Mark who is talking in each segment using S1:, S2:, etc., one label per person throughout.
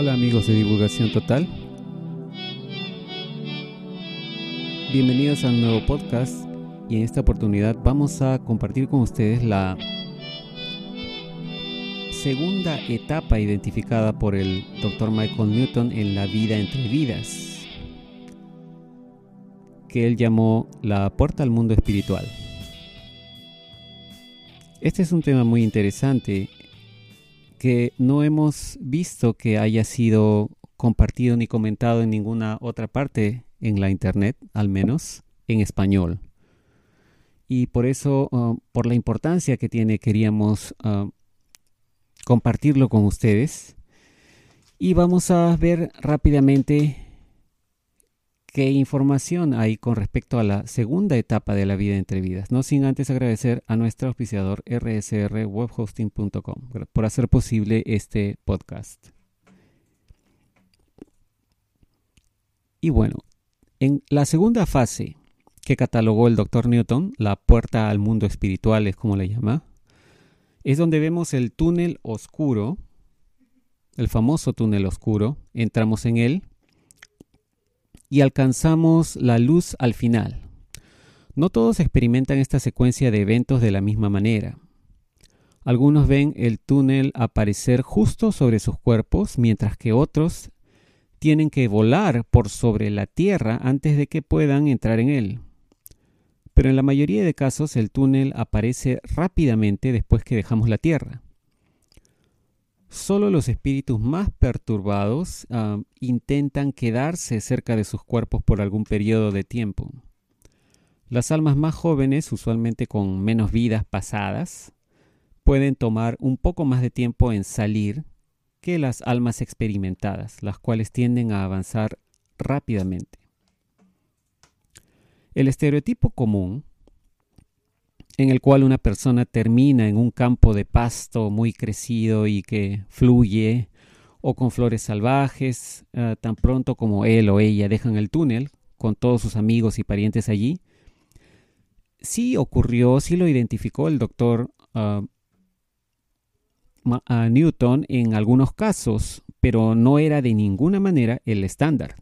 S1: Hola amigos de Divulgación Total. Bienvenidos a un nuevo podcast y en esta oportunidad vamos a compartir con ustedes la segunda etapa identificada por el Dr. Michael Newton en la vida entre vidas, que él llamó la puerta al mundo espiritual. Este es un tema muy interesante que no hemos visto que haya sido compartido ni comentado en ninguna otra parte en la internet, al menos en español. Y por eso, uh, por la importancia que tiene, queríamos uh, compartirlo con ustedes. Y vamos a ver rápidamente qué información hay con respecto a la segunda etapa de la vida entre vidas, no sin antes agradecer a nuestro auspiciador rsrwebhosting.com por hacer posible este podcast. Y bueno, en la segunda fase que catalogó el Dr. Newton, la puerta al mundo espiritual es como le llama, es donde vemos el túnel oscuro, el famoso túnel oscuro, entramos en él y alcanzamos la luz al final. No todos experimentan esta secuencia de eventos de la misma manera. Algunos ven el túnel aparecer justo sobre sus cuerpos, mientras que otros tienen que volar por sobre la Tierra antes de que puedan entrar en él. Pero en la mayoría de casos el túnel aparece rápidamente después que dejamos la Tierra. Solo los espíritus más perturbados uh, intentan quedarse cerca de sus cuerpos por algún periodo de tiempo. Las almas más jóvenes, usualmente con menos vidas pasadas, pueden tomar un poco más de tiempo en salir que las almas experimentadas, las cuales tienden a avanzar rápidamente. El estereotipo común en el cual una persona termina en un campo de pasto muy crecido y que fluye, o con flores salvajes, uh, tan pronto como él o ella dejan el túnel, con todos sus amigos y parientes allí. Sí ocurrió, sí lo identificó el doctor uh, Newton en algunos casos, pero no era de ninguna manera el estándar.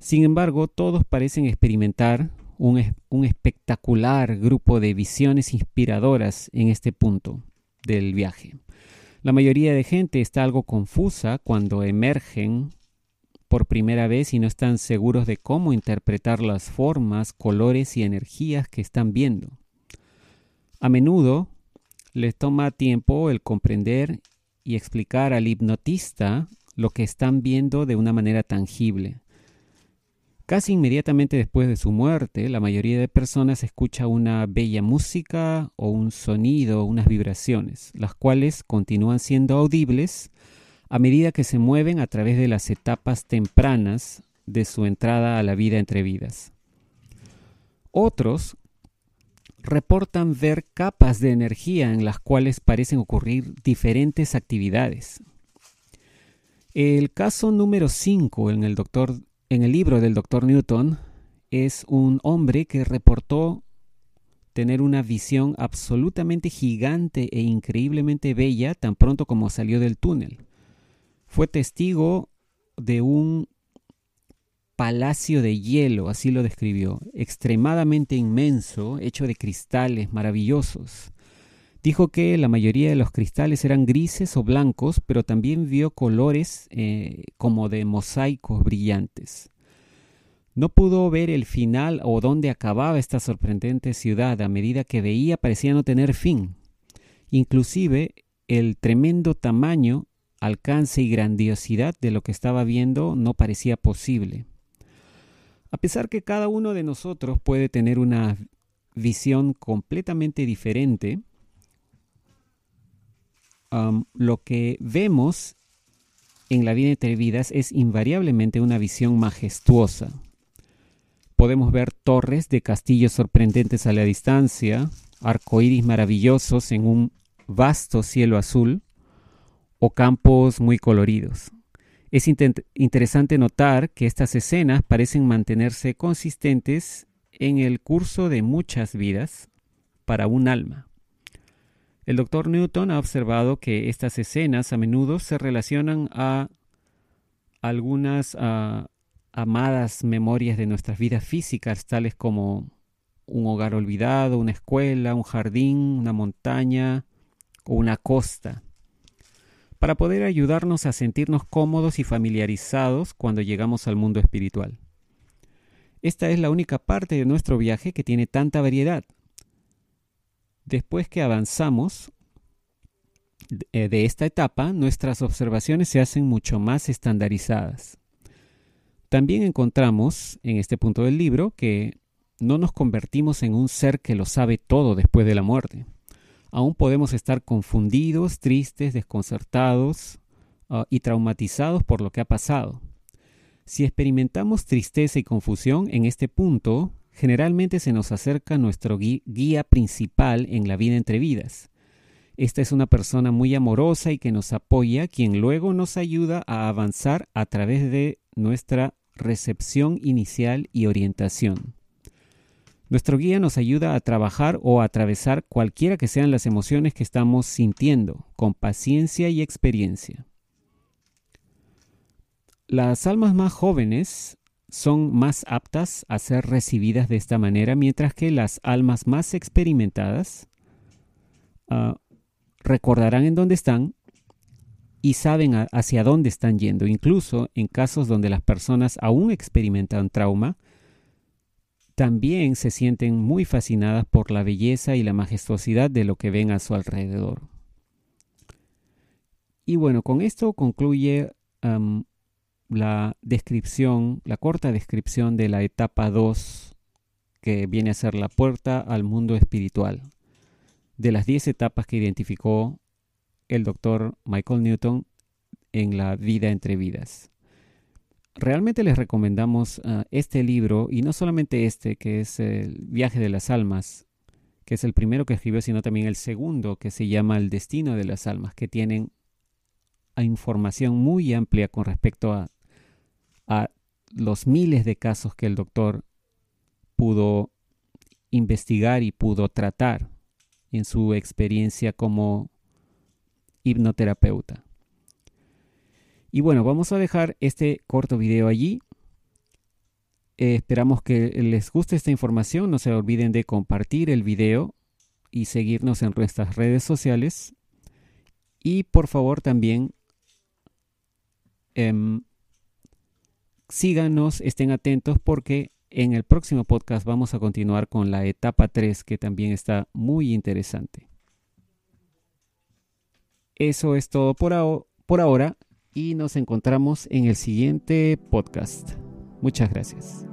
S1: Sin embargo, todos parecen experimentar un, espectacular grupo de visiones inspiradoras en este punto del viaje. La mayoría de gente está algo confusa cuando emergen por primera vez y no están seguros de cómo interpretar las formas, colores y energías que están viendo. A menudo les toma tiempo el comprender y explicar al hipnotista lo que están viendo de una manera tangible. Casi inmediatamente después de su muerte, la mayoría de personas escucha una bella música o un sonido, unas vibraciones, las cuales continúan siendo audibles a medida que se mueven a través de las etapas tempranas de su entrada a la vida entre vidas. Otros reportan ver capas de energía en las cuales parecen ocurrir diferentes actividades. El caso número 5 en el doctor en el libro del doctor Newton es un hombre que reportó tener una visión absolutamente gigante e increíblemente bella tan pronto como salió del túnel. Fue testigo de un palacio de hielo, así lo describió, extremadamente inmenso, hecho de cristales maravillosos. Dijo que la mayoría de los cristales eran grises o blancos, pero también vio colores eh, como de mosaicos brillantes. No pudo ver el final o dónde acababa esta sorprendente ciudad a medida que veía parecía no tener fin. Inclusive el tremendo tamaño, alcance y grandiosidad de lo que estaba viendo no parecía posible. A pesar que cada uno de nosotros puede tener una visión completamente diferente, lo que vemos en la vida entre vidas es invariablemente una visión majestuosa. Podemos ver torres de castillos sorprendentes a la distancia, arcoíris maravillosos en un vasto cielo azul o campos muy coloridos. Es interesante notar que estas escenas parecen mantenerse consistentes en el curso de muchas vidas para un alma. El doctor Newton ha observado que estas escenas a menudo se relacionan a algunas ah, amadas memorias de nuestras vidas físicas, tales como un hogar olvidado, una escuela, un jardín, una montaña o una costa, para poder ayudarnos a sentirnos cómodos y familiarizados cuando llegamos al mundo espiritual. Esta es la única parte de nuestro viaje que tiene tanta variedad. Después que avanzamos eh, de esta etapa, nuestras observaciones se hacen mucho más estandarizadas. También encontramos en este punto del libro que no nos convertimos en un ser que lo sabe todo después de la muerte. Aún podemos estar confundidos, tristes, desconcertados ah, y traumatizados por lo que ha pasado. Si experimentamos tristeza y confusión en este punto, generalmente se nos acerca nuestro guía principal en la vida entre vidas. Esta es una persona muy amorosa y que nos apoya, quien luego nos ayuda a avanzar a través de nuestra recepción inicial y orientación. Nuestro guía nos ayuda a trabajar o a atravesar cualquiera que sean las emociones que estamos sintiendo, con paciencia y experiencia. Las almas más jóvenes son más aptas a ser recibidas de esta manera, mientras que las almas más experimentadas uh, recordarán en dónde están y saben hacia dónde están yendo. Incluso en casos donde las personas aún experimentan trauma, también se sienten muy fascinadas por la belleza y la majestuosidad de lo que ven a su alrededor. Y bueno, con esto concluye la descripción, la corta descripción de la etapa 2 que viene a ser la puerta al mundo espiritual de las 10 etapas que identificó el doctor Michael Newton en la vida entre vidas. Realmente les recomendamos ah, este libro y no solamente este, que es el viaje de las almas, que es el primero que escribió, sino también el segundo, que se llama El destino de las almas, que tienen información muy amplia con respecto a, a los miles de casos que el doctor pudo investigar y pudo tratar en su experiencia como hipnoterapeuta. Y bueno, vamos a dejar este corto video allí. Eh, esperamos que les guste esta información. No se olviden de compartir el video y seguirnos en nuestras redes sociales. Y por favor también em, síganos, estén atentos porque en el próximo podcast vamos a continuar con la etapa 3 que también está muy interesante. Eso es todo por, por ahora y nos encontramos en el siguiente podcast. Muchas gracias.